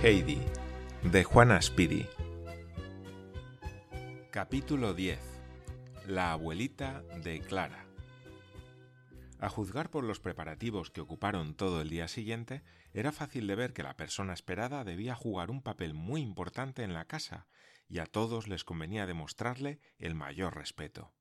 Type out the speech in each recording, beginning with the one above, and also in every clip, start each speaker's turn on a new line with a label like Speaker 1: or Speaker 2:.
Speaker 1: Heidi, de Juana Spiri. Capítulo 10. La abuelita de Clara. A juzgar por los preparativos que ocuparon todo el día siguiente, era fácil de ver que la persona esperada debía jugar un papel muy importante en la casa, y a todos les convenía demostrarle el mayor respeto.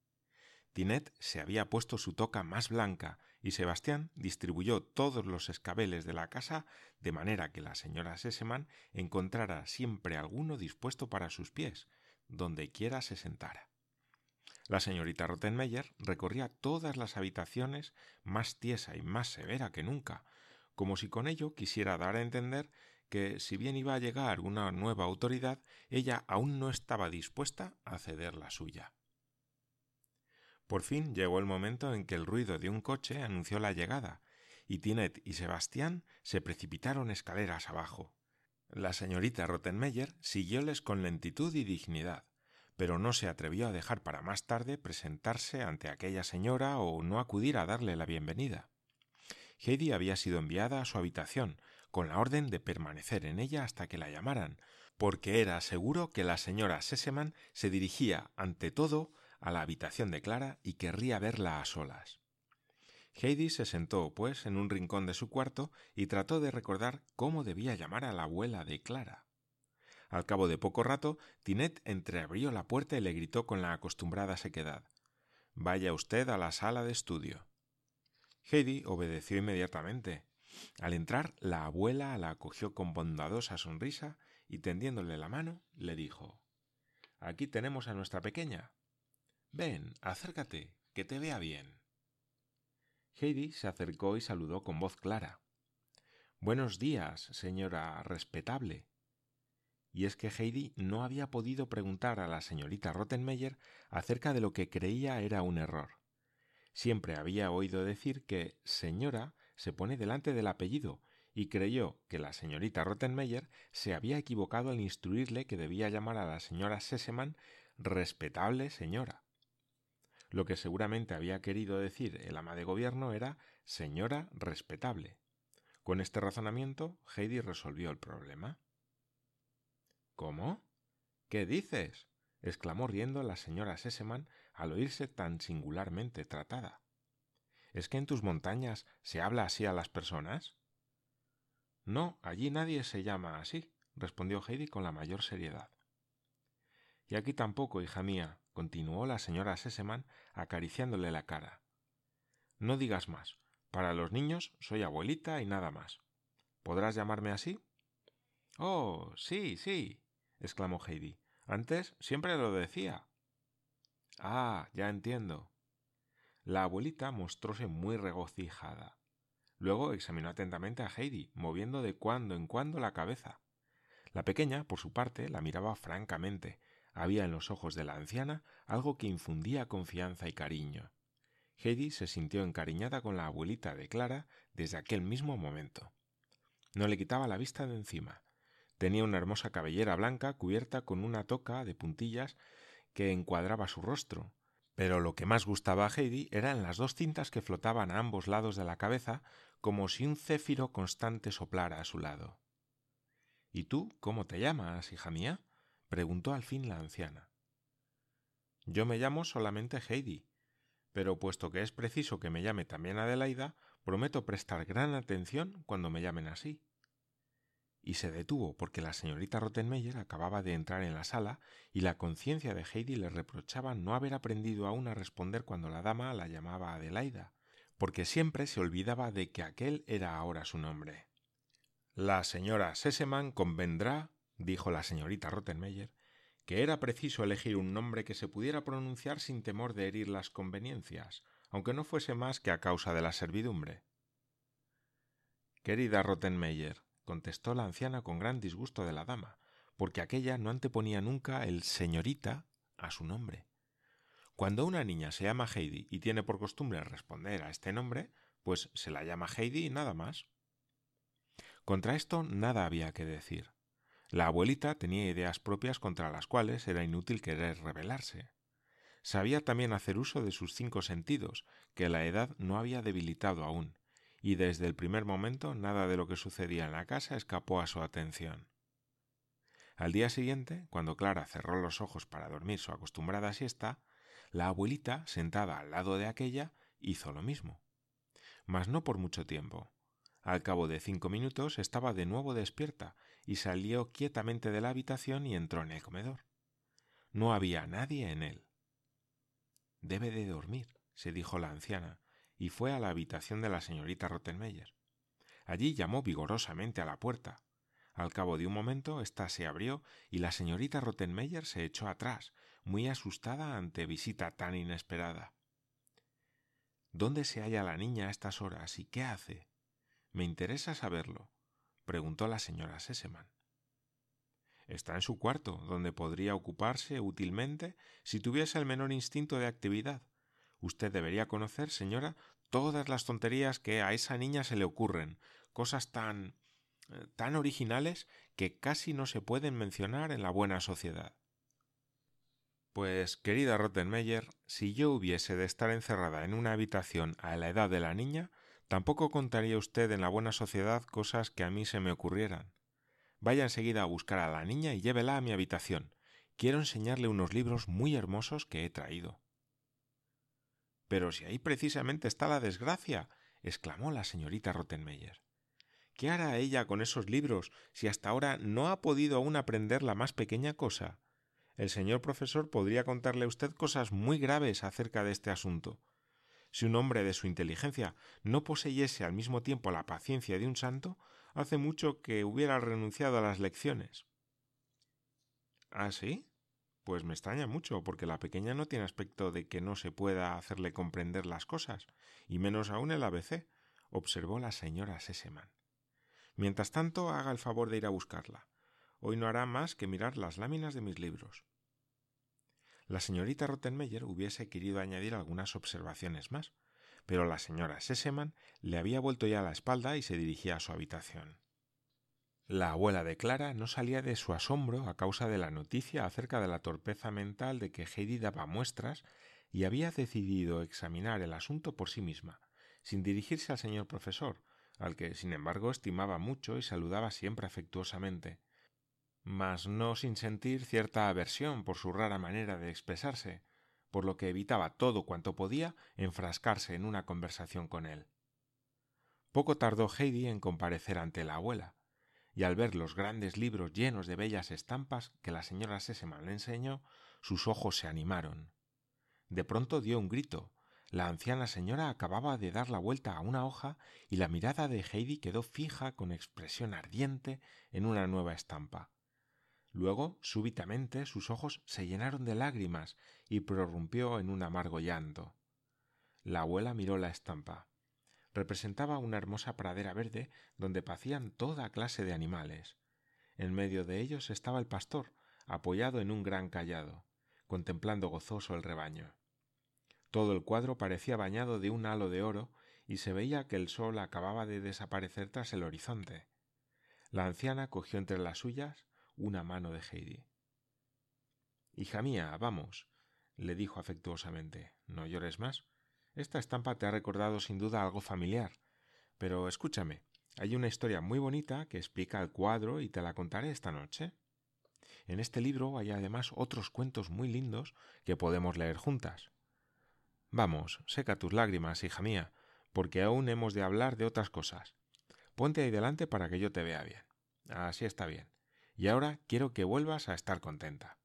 Speaker 1: Tinet se había puesto su toca más blanca y Sebastián distribuyó todos los escabeles de la casa de manera que la señora Sesemann encontrara siempre alguno dispuesto para sus pies, donde quiera se sentara. La señorita Rottenmeier recorría todas las habitaciones más tiesa y más severa que nunca, como si con ello quisiera dar a entender que, si bien iba a llegar una nueva autoridad, ella aún no estaba dispuesta a ceder la suya. Por fin llegó el momento en que el ruido de un coche anunció la llegada, y Tinet y Sebastián se precipitaron escaleras abajo. La señorita Rottenmeier siguióles con lentitud y dignidad, pero no se atrevió a dejar para más tarde presentarse ante aquella señora o no acudir a darle la bienvenida. Heidi había sido enviada a su habitación, con la orden de permanecer en ella hasta que la llamaran, porque era seguro que la señora Sesemann se dirigía, ante todo, a la habitación de Clara y querría verla a solas. Heidi se sentó, pues, en un rincón de su cuarto y trató de recordar cómo debía llamar a la abuela de Clara. Al cabo de poco rato, Tinet entreabrió la puerta y le gritó con la acostumbrada sequedad Vaya usted a la sala de estudio. Heidi obedeció inmediatamente. Al entrar, la abuela la acogió con bondadosa sonrisa y tendiéndole la mano, le dijo Aquí tenemos a nuestra pequeña. Ven, acércate, que te vea bien. Heidi se acercó y saludó con voz clara. Buenos días, señora respetable. Y es que Heidi no había podido preguntar a la señorita Rottenmeier acerca de lo que creía era un error. Siempre había oído decir que señora se pone delante del apellido y creyó que la señorita Rottenmeier se había equivocado al instruirle que debía llamar a la señora Sesemann respetable señora. Lo que seguramente había querido decir el ama de gobierno era señora respetable. Con este razonamiento, Heidi resolvió el problema. ¿Cómo? ¿Qué dices? exclamó riendo la señora Sesemann al oírse tan singularmente tratada. ¿Es que en tus montañas se habla así a las personas? No, allí nadie se llama así, respondió Heidi con la mayor seriedad. Y aquí tampoco, hija mía, continuó la señora Sesemann acariciándole la cara. No digas más. Para los niños soy abuelita y nada más. ¿Podrás llamarme así? Oh, sí, sí, exclamó Heidi. Antes siempre lo decía. Ah, ya entiendo. La abuelita mostróse muy regocijada. Luego examinó atentamente a Heidi, moviendo de cuando en cuando la cabeza. La pequeña, por su parte, la miraba francamente, había en los ojos de la anciana algo que infundía confianza y cariño. Heidi se sintió encariñada con la abuelita de Clara desde aquel mismo momento. No le quitaba la vista de encima. Tenía una hermosa cabellera blanca cubierta con una toca de puntillas que encuadraba su rostro, pero lo que más gustaba a Heidi eran las dos cintas que flotaban a ambos lados de la cabeza como si un céfiro constante soplara a su lado. ¿Y tú cómo te llamas, hija mía? preguntó al fin la anciana. Yo me llamo solamente Heidi, pero puesto que es preciso que me llame también Adelaida, prometo prestar gran atención cuando me llamen así. Y se detuvo porque la señorita Rottenmeier acababa de entrar en la sala y la conciencia de Heidi le reprochaba no haber aprendido aún a responder cuando la dama la llamaba Adelaida, porque siempre se olvidaba de que aquel era ahora su nombre. La señora Sesemann convendrá dijo la señorita Rottenmeier, que era preciso elegir un nombre que se pudiera pronunciar sin temor de herir las conveniencias, aunque no fuese más que a causa de la servidumbre. Querida Rottenmeier, contestó la anciana con gran disgusto de la dama, porque aquella no anteponía nunca el señorita a su nombre. Cuando una niña se llama Heidi y tiene por costumbre responder a este nombre, pues se la llama Heidi y nada más. Contra esto nada había que decir. La abuelita tenía ideas propias contra las cuales era inútil querer rebelarse. Sabía también hacer uso de sus cinco sentidos, que la edad no había debilitado aún, y desde el primer momento nada de lo que sucedía en la casa escapó a su atención. Al día siguiente, cuando Clara cerró los ojos para dormir su acostumbrada siesta, la abuelita, sentada al lado de aquella, hizo lo mismo. Mas no por mucho tiempo. Al cabo de cinco minutos estaba de nuevo despierta y salió quietamente de la habitación y entró en el comedor. No había nadie en él. Debe de dormir, se dijo la anciana, y fue a la habitación de la señorita Rottenmeier. Allí llamó vigorosamente a la puerta. Al cabo de un momento ésta se abrió y la señorita Rottenmeier se echó atrás, muy asustada ante visita tan inesperada. ¿Dónde se halla la niña a estas horas y qué hace? Me interesa saberlo, preguntó la señora Seseman. Está en su cuarto, donde podría ocuparse útilmente si tuviese el menor instinto de actividad. Usted debería conocer, señora, todas las tonterías que a esa niña se le ocurren, cosas tan eh, tan originales que casi no se pueden mencionar en la buena sociedad. Pues, querida Rottenmeier, si yo hubiese de estar encerrada en una habitación a la edad de la niña, Tampoco contaría usted en la buena sociedad cosas que a mí se me ocurrieran. Vaya enseguida a buscar a la niña y llévela a mi habitación. Quiero enseñarle unos libros muy hermosos que he traído. Pero si ahí precisamente está la desgracia, exclamó la señorita Rottenmeier. ¿Qué hará ella con esos libros si hasta ahora no ha podido aún aprender la más pequeña cosa? El señor profesor podría contarle a usted cosas muy graves acerca de este asunto. Si un hombre de su inteligencia no poseyese al mismo tiempo la paciencia de un santo, hace mucho que hubiera renunciado a las lecciones. ¿Ah, sí? Pues me extraña mucho, porque la pequeña no tiene aspecto de que no se pueda hacerle comprender las cosas, y menos aún el ABC, observó la señora Seseman. Mientras tanto, haga el favor de ir a buscarla. Hoy no hará más que mirar las láminas de mis libros. La señorita Rottenmeier hubiese querido añadir algunas observaciones más, pero la señora Sesemann le había vuelto ya la espalda y se dirigía a su habitación. La abuela de Clara no salía de su asombro a causa de la noticia acerca de la torpeza mental de que Heidi daba muestras y había decidido examinar el asunto por sí misma, sin dirigirse al señor profesor, al que sin embargo estimaba mucho y saludaba siempre afectuosamente mas no sin sentir cierta aversión por su rara manera de expresarse, por lo que evitaba todo cuanto podía enfrascarse en una conversación con él. Poco tardó Heidi en comparecer ante la abuela, y al ver los grandes libros llenos de bellas estampas que la señora Sesemann le enseñó, sus ojos se animaron. De pronto dio un grito. La anciana señora acababa de dar la vuelta a una hoja y la mirada de Heidi quedó fija con expresión ardiente en una nueva estampa. Luego, súbitamente, sus ojos se llenaron de lágrimas y prorrumpió en un amargo llanto. La abuela miró la estampa. Representaba una hermosa pradera verde donde pacían toda clase de animales. En medio de ellos estaba el pastor, apoyado en un gran callado, contemplando gozoso el rebaño. Todo el cuadro parecía bañado de un halo de oro y se veía que el sol acababa de desaparecer tras el horizonte. La anciana cogió entre las suyas una mano de Heidi. Hija mía, vamos, le dijo afectuosamente, no llores más. Esta estampa te ha recordado sin duda algo familiar. Pero escúchame, hay una historia muy bonita que explica el cuadro y te la contaré esta noche. En este libro hay además otros cuentos muy lindos que podemos leer juntas. Vamos, seca tus lágrimas, hija mía, porque aún hemos de hablar de otras cosas. Ponte ahí delante para que yo te vea bien. Así está bien y ahora quiero que vuelvas a estar contenta.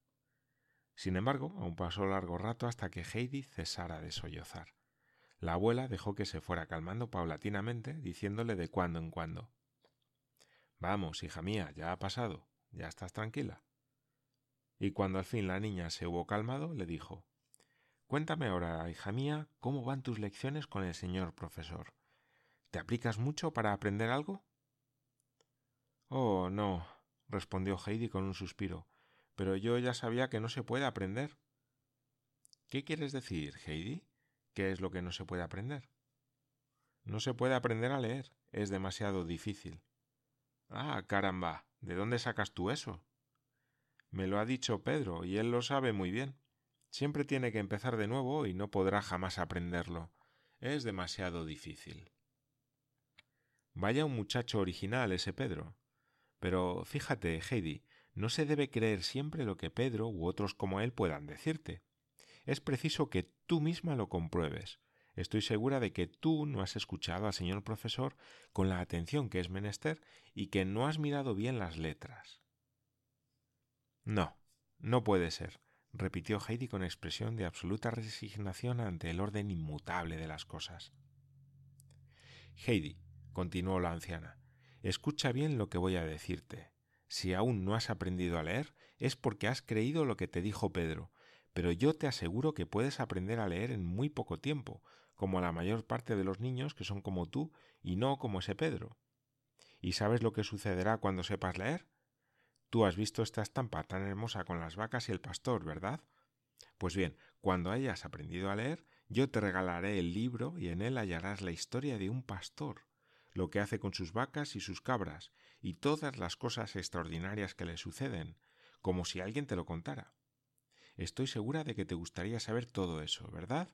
Speaker 1: Sin embargo, aún pasó largo rato hasta que Heidi cesara de sollozar. La abuela dejó que se fuera calmando paulatinamente, diciéndole de cuando en cuando Vamos, hija mía, ya ha pasado, ya estás tranquila. Y cuando al fin la niña se hubo calmado, le dijo Cuéntame ahora, hija mía, cómo van tus lecciones con el señor profesor. ¿Te aplicas mucho para aprender algo? Oh, no, respondió Heidi con un suspiro. Pero yo ya sabía que no se puede aprender. ¿Qué quieres decir, Heidi? ¿Qué es lo que no se puede aprender? No se puede aprender a leer, es demasiado difícil. Ah, caramba. ¿De dónde sacas tú eso? Me lo ha dicho Pedro, y él lo sabe muy bien. Siempre tiene que empezar de nuevo y no podrá jamás aprenderlo. Es demasiado difícil. Vaya un muchacho original ese Pedro. Pero fíjate, Heidi, no se debe creer siempre lo que Pedro u otros como él puedan decirte. Es preciso que tú misma lo compruebes. Estoy segura de que tú no has escuchado al señor profesor con la atención que es menester y que no has mirado bien las letras. No, no puede ser, repitió Heidi con expresión de absoluta resignación ante el orden inmutable de las cosas. Heidi, continuó la anciana, escucha bien lo que voy a decirte. Si aún no has aprendido a leer, es porque has creído lo que te dijo Pedro, pero yo te aseguro que puedes aprender a leer en muy poco tiempo, como la mayor parte de los niños que son como tú y no como ese Pedro. ¿Y sabes lo que sucederá cuando sepas leer? Tú has visto esta estampa tan hermosa con las vacas y el pastor, ¿verdad? Pues bien, cuando hayas aprendido a leer, yo te regalaré el libro y en él hallarás la historia de un pastor, lo que hace con sus vacas y sus cabras, y todas las cosas extraordinarias que le suceden, como si alguien te lo contara. Estoy segura de que te gustaría saber todo eso, ¿verdad?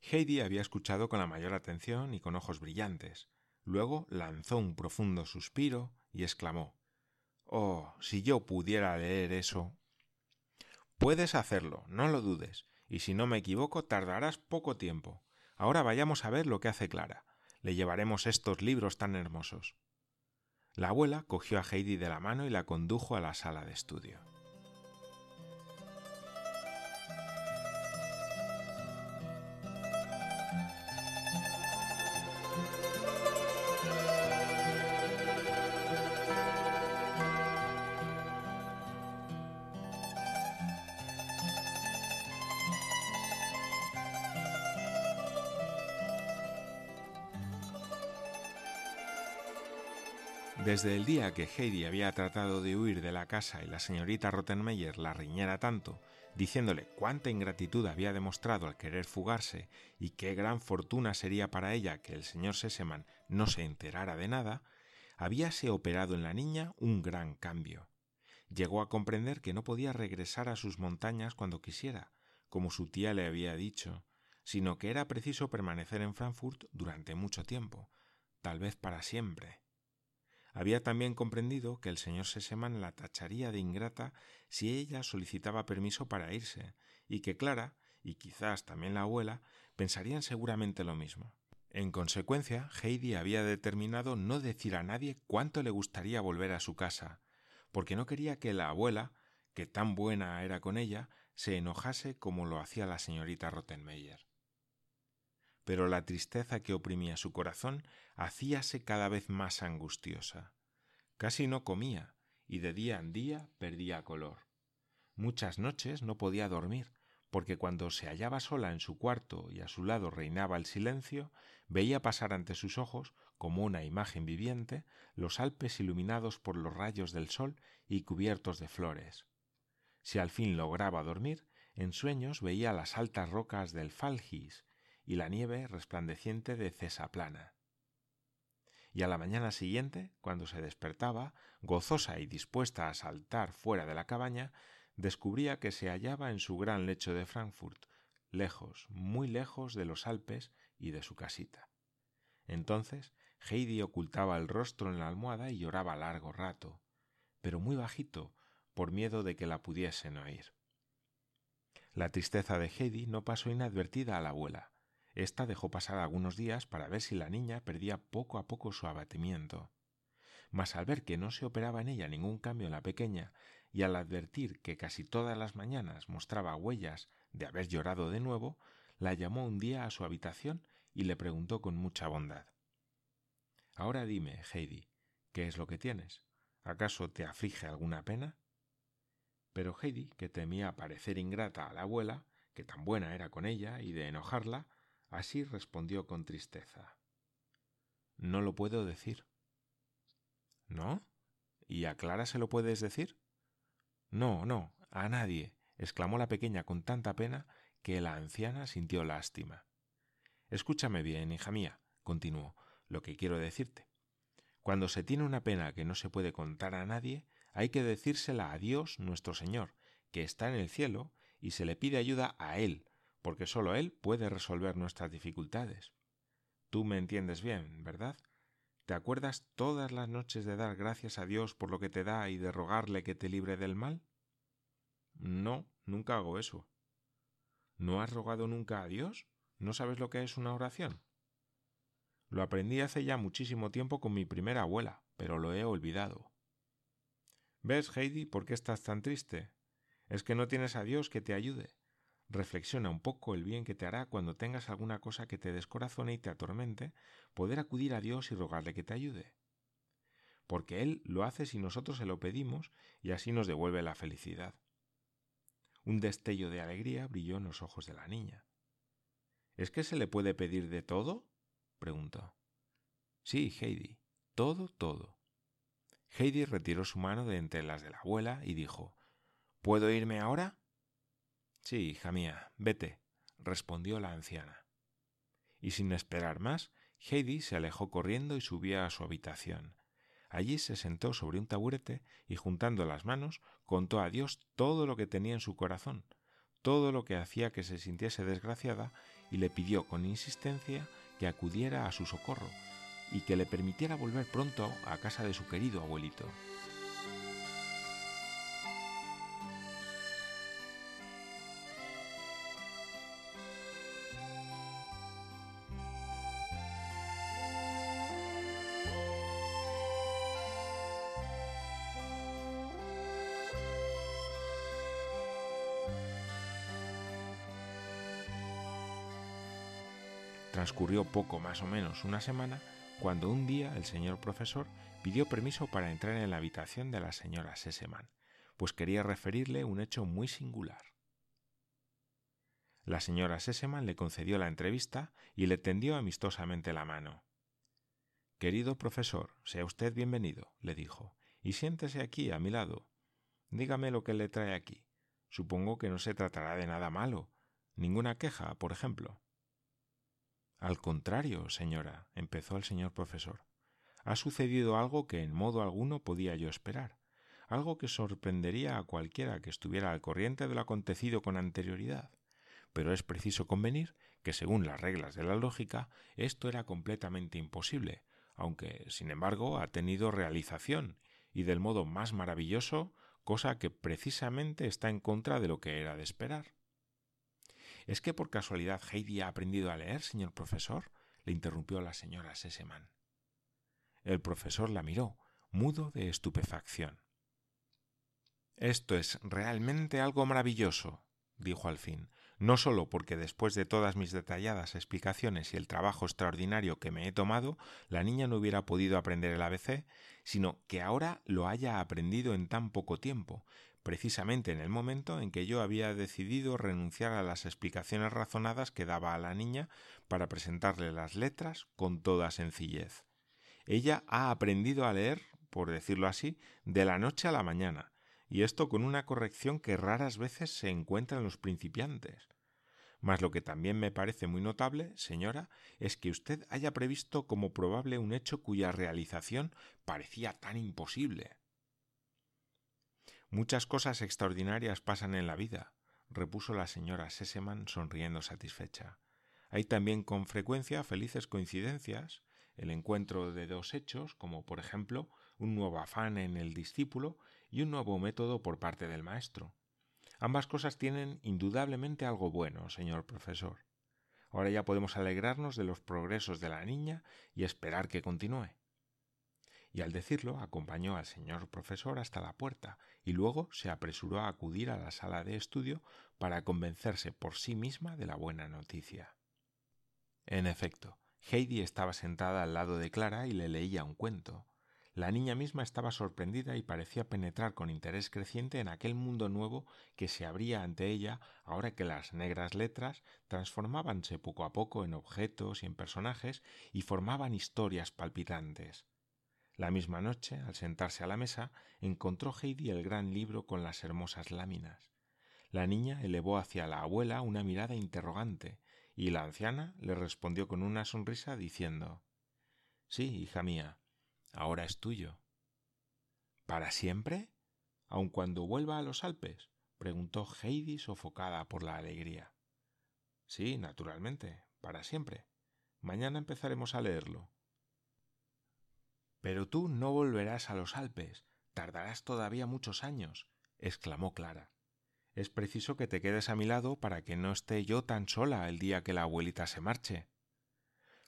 Speaker 1: Heidi había escuchado con la mayor atención y con ojos brillantes. Luego lanzó un profundo suspiro y exclamó Oh, si yo pudiera leer eso. Puedes hacerlo, no lo dudes, y si no me equivoco tardarás poco tiempo. Ahora vayamos a ver lo que hace Clara. Le llevaremos estos libros tan hermosos. La abuela cogió a Heidi de la mano y la condujo a la sala de estudio. Desde el día que Heidi había tratado de huir de la casa y la señorita Rottenmeier la riñera tanto, diciéndole cuánta ingratitud había demostrado al querer fugarse y qué gran fortuna sería para ella que el señor Sesemann no se enterara de nada, habíase operado en la niña un gran cambio. Llegó a comprender que no podía regresar a sus montañas cuando quisiera, como su tía le había dicho, sino que era preciso permanecer en Frankfurt durante mucho tiempo, tal vez para siempre. Había también comprendido que el señor Sesemann la tacharía de ingrata si ella solicitaba permiso para irse, y que Clara, y quizás también la abuela, pensarían seguramente lo mismo. En consecuencia, Heidi había determinado no decir a nadie cuánto le gustaría volver a su casa, porque no quería que la abuela, que tan buena era con ella, se enojase como lo hacía la señorita Rottenmeier pero la tristeza que oprimía su corazón hacíase cada vez más angustiosa. Casi no comía, y de día en día perdía color. Muchas noches no podía dormir, porque cuando se hallaba sola en su cuarto y a su lado reinaba el silencio, veía pasar ante sus ojos, como una imagen viviente, los Alpes iluminados por los rayos del sol y cubiertos de flores. Si al fin lograba dormir, en sueños veía las altas rocas del Falgis y la nieve resplandeciente de Cesaplana. Y a la mañana siguiente, cuando se despertaba, gozosa y dispuesta a saltar fuera de la cabaña, descubría que se hallaba en su gran lecho de Frankfurt, lejos, muy lejos de los Alpes y de su casita. Entonces Heidi ocultaba el rostro en la almohada y lloraba largo rato, pero muy bajito, por miedo de que la pudiesen oír. La tristeza de Heidi no pasó inadvertida a la abuela, esta dejó pasar algunos días para ver si la niña perdía poco a poco su abatimiento. Mas al ver que no se operaba en ella ningún cambio en la pequeña, y al advertir que casi todas las mañanas mostraba huellas de haber llorado de nuevo, la llamó un día a su habitación y le preguntó con mucha bondad Ahora dime, Heidi, ¿qué es lo que tienes? ¿Acaso te aflige alguna pena? Pero Heidi, que temía parecer ingrata a la abuela, que tan buena era con ella, y de enojarla, Así respondió con tristeza. No lo puedo decir. ¿No? ¿Y a Clara se lo puedes decir? No, no, a nadie, exclamó la pequeña con tanta pena que la anciana sintió lástima. Escúchame bien, hija mía, continuó, lo que quiero decirte. Cuando se tiene una pena que no se puede contar a nadie, hay que decírsela a Dios nuestro Señor, que está en el cielo, y se le pide ayuda a Él, porque sólo Él puede resolver nuestras dificultades. Tú me entiendes bien, ¿verdad? ¿Te acuerdas todas las noches de dar gracias a Dios por lo que te da y de rogarle que te libre del mal? No, nunca hago eso. ¿No has rogado nunca a Dios? ¿No sabes lo que es una oración? Lo aprendí hace ya muchísimo tiempo con mi primera abuela, pero lo he olvidado. ¿Ves, Heidi, por qué estás tan triste? Es que no tienes a Dios que te ayude. Reflexiona un poco el bien que te hará cuando tengas alguna cosa que te descorazone y te atormente, poder acudir a Dios y rogarle que te ayude. Porque Él lo hace si nosotros se lo pedimos y así nos devuelve la felicidad. Un destello de alegría brilló en los ojos de la niña. ¿Es que se le puede pedir de todo? preguntó. Sí, Heidi, todo, todo. Heidi retiró su mano de entre las de la abuela y dijo ¿Puedo irme ahora? Sí, hija mía, vete, respondió la anciana. Y sin esperar más, Heidi se alejó corriendo y subió a su habitación. Allí se sentó sobre un taburete y juntando las manos contó a Dios todo lo que tenía en su corazón, todo lo que hacía que se sintiese desgraciada y le pidió con insistencia que acudiera a su socorro y que le permitiera volver pronto a casa de su querido abuelito. Transcurrió poco más o menos una semana cuando un día el señor profesor pidió permiso para entrar en la habitación de la señora Seseman, pues quería referirle un hecho muy singular. La señora Seseman le concedió la entrevista y le tendió amistosamente la mano. Querido profesor, sea usted bienvenido, le dijo, y siéntese aquí a mi lado. Dígame lo que le trae aquí. Supongo que no se tratará de nada malo. Ninguna queja, por ejemplo. Al contrario, señora, empezó el señor profesor. Ha sucedido algo que en modo alguno podía yo esperar, algo que sorprendería a cualquiera que estuviera al corriente de lo acontecido con anterioridad. Pero es preciso convenir que, según las reglas de la lógica, esto era completamente imposible, aunque, sin embargo, ha tenido realización, y del modo más maravilloso, cosa que precisamente está en contra de lo que era de esperar. ¿Es que por casualidad Heidi ha aprendido a leer, señor profesor? le interrumpió la señora Sesemann. El profesor la miró, mudo de estupefacción. Esto es realmente algo maravilloso, dijo al fin, no sólo porque después de todas mis detalladas explicaciones y el trabajo extraordinario que me he tomado, la niña no hubiera podido aprender el ABC, sino que ahora lo haya aprendido en tan poco tiempo, precisamente en el momento en que yo había decidido renunciar a las explicaciones razonadas que daba a la niña para presentarle las letras con toda sencillez. Ella ha aprendido a leer, por decirlo así, de la noche a la mañana, y esto con una corrección que raras veces se encuentra en los principiantes. Mas lo que también me parece muy notable, señora, es que usted haya previsto como probable un hecho cuya realización parecía tan imposible. Muchas cosas extraordinarias pasan en la vida, repuso la señora Seseman sonriendo satisfecha. Hay también con frecuencia felices coincidencias, el encuentro de dos hechos, como por ejemplo un nuevo afán en el discípulo y un nuevo método por parte del maestro. Ambas cosas tienen indudablemente algo bueno, señor profesor. Ahora ya podemos alegrarnos de los progresos de la niña y esperar que continúe y al decirlo acompañó al señor profesor hasta la puerta y luego se apresuró a acudir a la sala de estudio para convencerse por sí misma de la buena noticia. En efecto, Heidi estaba sentada al lado de Clara y le leía un cuento. La niña misma estaba sorprendida y parecía penetrar con interés creciente en aquel mundo nuevo que se abría ante ella ahora que las negras letras transformábanse poco a poco en objetos y en personajes y formaban historias palpitantes. La misma noche, al sentarse a la mesa, encontró Heidi el gran libro con las hermosas láminas. La niña elevó hacia la abuela una mirada interrogante, y la anciana le respondió con una sonrisa diciendo Sí, hija mía, ahora es tuyo. ¿Para siempre? ¿Aun cuando vuelva a los Alpes? preguntó Heidi sofocada por la alegría. Sí, naturalmente, para siempre. Mañana empezaremos a leerlo. Pero tú no volverás a los Alpes, tardarás todavía muchos años, exclamó Clara. Es preciso que te quedes a mi lado para que no esté yo tan sola el día que la abuelita se marche.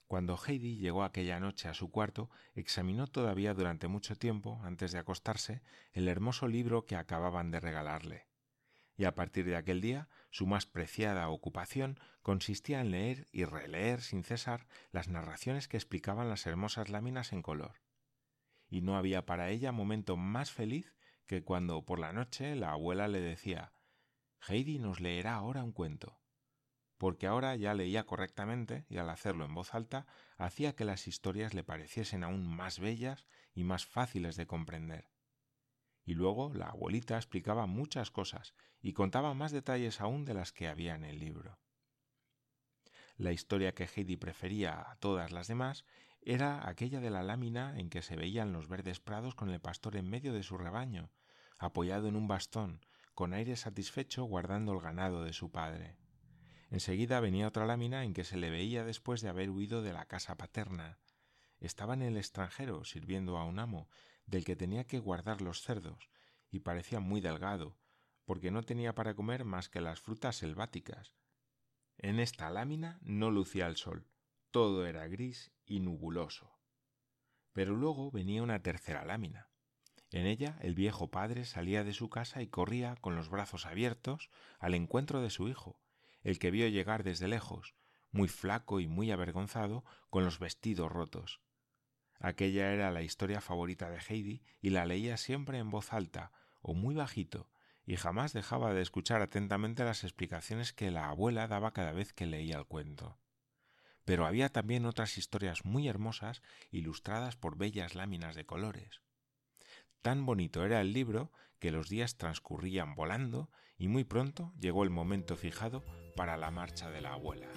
Speaker 1: Cuando Heidi llegó aquella noche a su cuarto, examinó todavía durante mucho tiempo, antes de acostarse, el hermoso libro que acababan de regalarle. Y a partir de aquel día, su más preciada ocupación consistía en leer y releer sin cesar las narraciones que explicaban las hermosas láminas en color. Y no había para ella momento más feliz que cuando por la noche la abuela le decía Heidi nos leerá ahora un cuento porque ahora ya leía correctamente y al hacerlo en voz alta hacía que las historias le pareciesen aún más bellas y más fáciles de comprender. Y luego la abuelita explicaba muchas cosas y contaba más detalles aún de las que había en el libro. La historia que Heidi prefería a todas las demás era aquella de la lámina en que se veían los verdes prados con el pastor en medio de su rebaño, apoyado en un bastón, con aire satisfecho guardando el ganado de su padre. Enseguida venía otra lámina en que se le veía después de haber huido de la casa paterna. Estaba en el extranjero sirviendo a un amo, del que tenía que guardar los cerdos, y parecía muy delgado, porque no tenía para comer más que las frutas selváticas. En esta lámina no lucía el sol, todo era gris y nubuloso. Pero luego venía una tercera lámina. En ella el viejo padre salía de su casa y corría con los brazos abiertos al encuentro de su hijo, el que vio llegar desde lejos, muy flaco y muy avergonzado, con los vestidos rotos. Aquella era la historia favorita de Heidi y la leía siempre en voz alta o muy bajito, y jamás dejaba de escuchar atentamente las explicaciones que la abuela daba cada vez que leía el cuento. Pero había también otras historias muy hermosas, ilustradas por bellas láminas de colores. Tan bonito era el libro que los días transcurrían volando y muy pronto llegó el momento fijado para la marcha de la abuela.